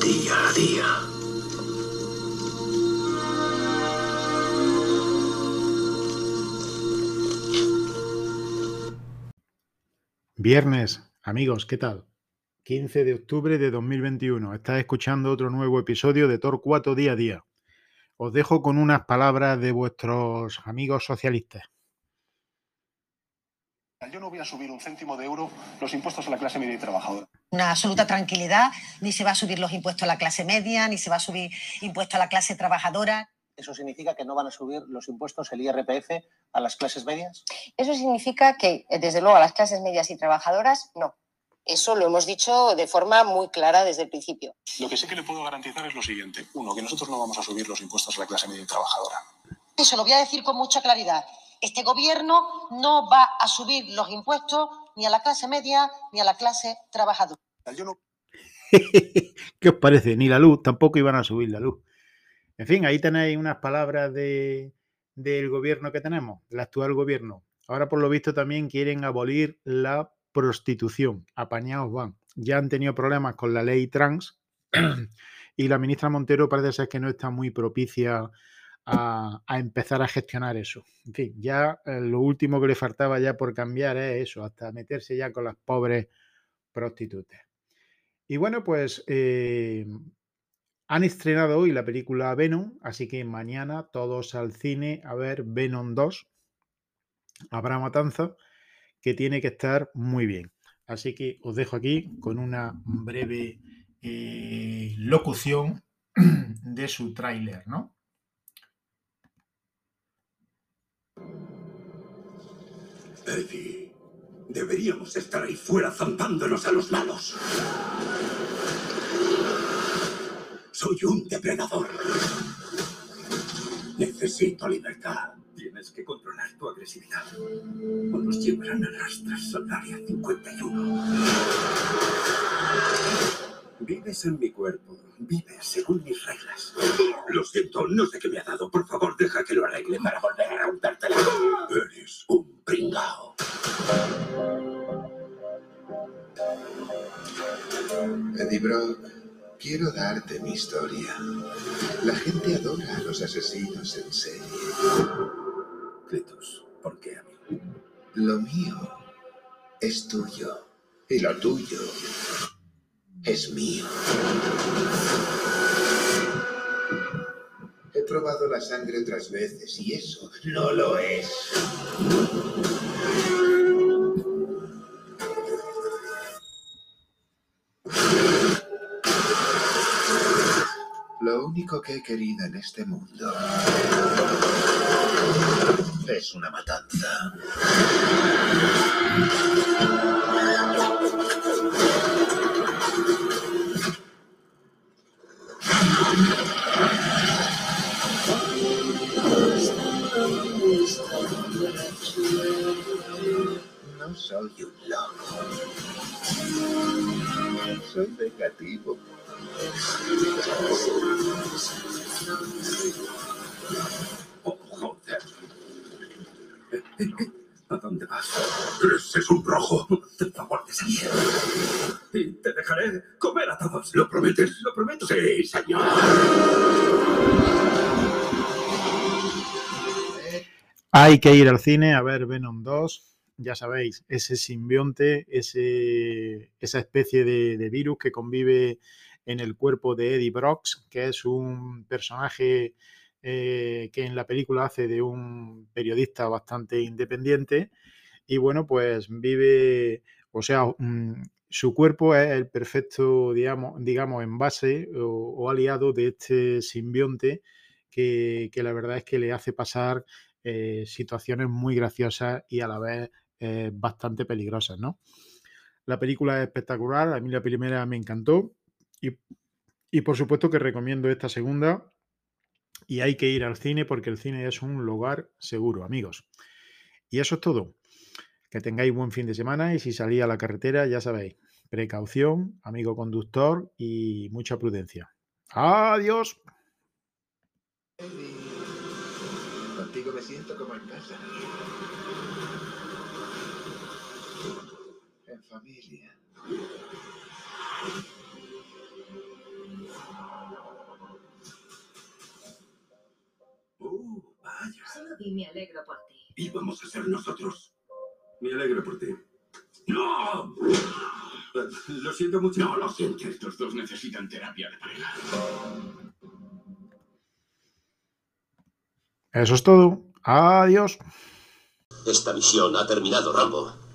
Día a día. Viernes, amigos, ¿qué tal? 15 de octubre de 2021. Estás escuchando otro nuevo episodio de Torcuato Día a Día. Os dejo con unas palabras de vuestros amigos socialistas. Yo no voy a subir un céntimo de euro los impuestos a la clase media y trabajadora. Una absoluta tranquilidad, ni se va a subir los impuestos a la clase media, ni se va a subir impuestos a la clase trabajadora. ¿Eso significa que no van a subir los impuestos, el IRPF, a las clases medias? Eso significa que, desde luego, a las clases medias y trabajadoras, no. Eso lo hemos dicho de forma muy clara desde el principio. Lo que sí que le puedo garantizar es lo siguiente. Uno, que nosotros no vamos a subir los impuestos a la clase media y trabajadora. Eso lo voy a decir con mucha claridad. Este gobierno no va a subir los impuestos ni a la clase media ni a la clase trabajadora. Yo no ¿Qué os parece? Ni la luz, tampoco iban a subir la luz. En fin, ahí tenéis unas palabras de, del gobierno que tenemos, del actual gobierno. Ahora, por lo visto, también quieren abolir la prostitución. Apañados van. Ya han tenido problemas con la ley trans y la ministra Montero parece ser que no está muy propicia a, empezar a gestionar eso. En fin, ya eh, lo último que le faltaba ya por cambiar es eso, hasta meterse ya con las pobres prostitutas. Y bueno, pues eh, han estrenado hoy la película Venom, así que mañana todos al cine a ver Venom 2. Habrá matanza que tiene que estar muy bien. Así que os dejo aquí con una breve eh, locución de su tráiler, ¿no? Eddie, deberíamos estar ahí fuera zampándonos a los malos. Soy un depredador. Necesito libertad. Tienes que controlar tu agresividad. O nos llevarán a rastras al área 51. Vives en mi cuerpo. Vives según mis reglas. Lo siento, no sé qué me ha dado. Por favor, deja que lo arregle para volver a rompértela. Eddie Brock, quiero darte mi historia. La gente adora a los asesinos en serie. Cletus, ¿por qué a mí? Lo mío es tuyo. Y lo tuyo es mío. He probado la sangre otras veces y eso no lo es. Único que he querido en este mundo es una matanza. No soy un loco. Soy vengativo. Oh, joder. ¿A dónde vas? Ese es un rojo. Por favor, de salir. Y te dejaré comer a todos. ¿Lo prometes? ¿Lo prometo? Sí, señor. Hay que ir al cine a ver Venom 2. Ya sabéis, ese simbionte, ese, esa especie de, de virus que convive en el cuerpo de Eddie Brox, que es un personaje eh, que en la película hace de un periodista bastante independiente. Y bueno, pues vive, o sea, mm, su cuerpo es el perfecto, digamos, digamos envase o, aliado de este simbionte que, que la verdad es que le hace pasar eh, situaciones muy graciosas y a la vez eh, bastante peligrosas, ¿no? La película es espectacular, a mí la primera me encantó y, por supuesto que recomiendo esta segunda y hay que ir al cine porque el cine es un lugar seguro, amigos. Y eso es todo. Que tengáis buen fin de semana y si salís a la carretera, ya sabéis, precaución, amigo conductor y mucha prudencia. Adiós. Contigo me siento como en casa. En familia. Di me alegro por ti. Y vamos a ser nosotros. Me alegro por ti. ¡No! Lo siento mucho. No lo sientes. Estos dos necesitan terapia de pareja. Eso es todo. Adiós. Esta misión ha terminado, Rambo.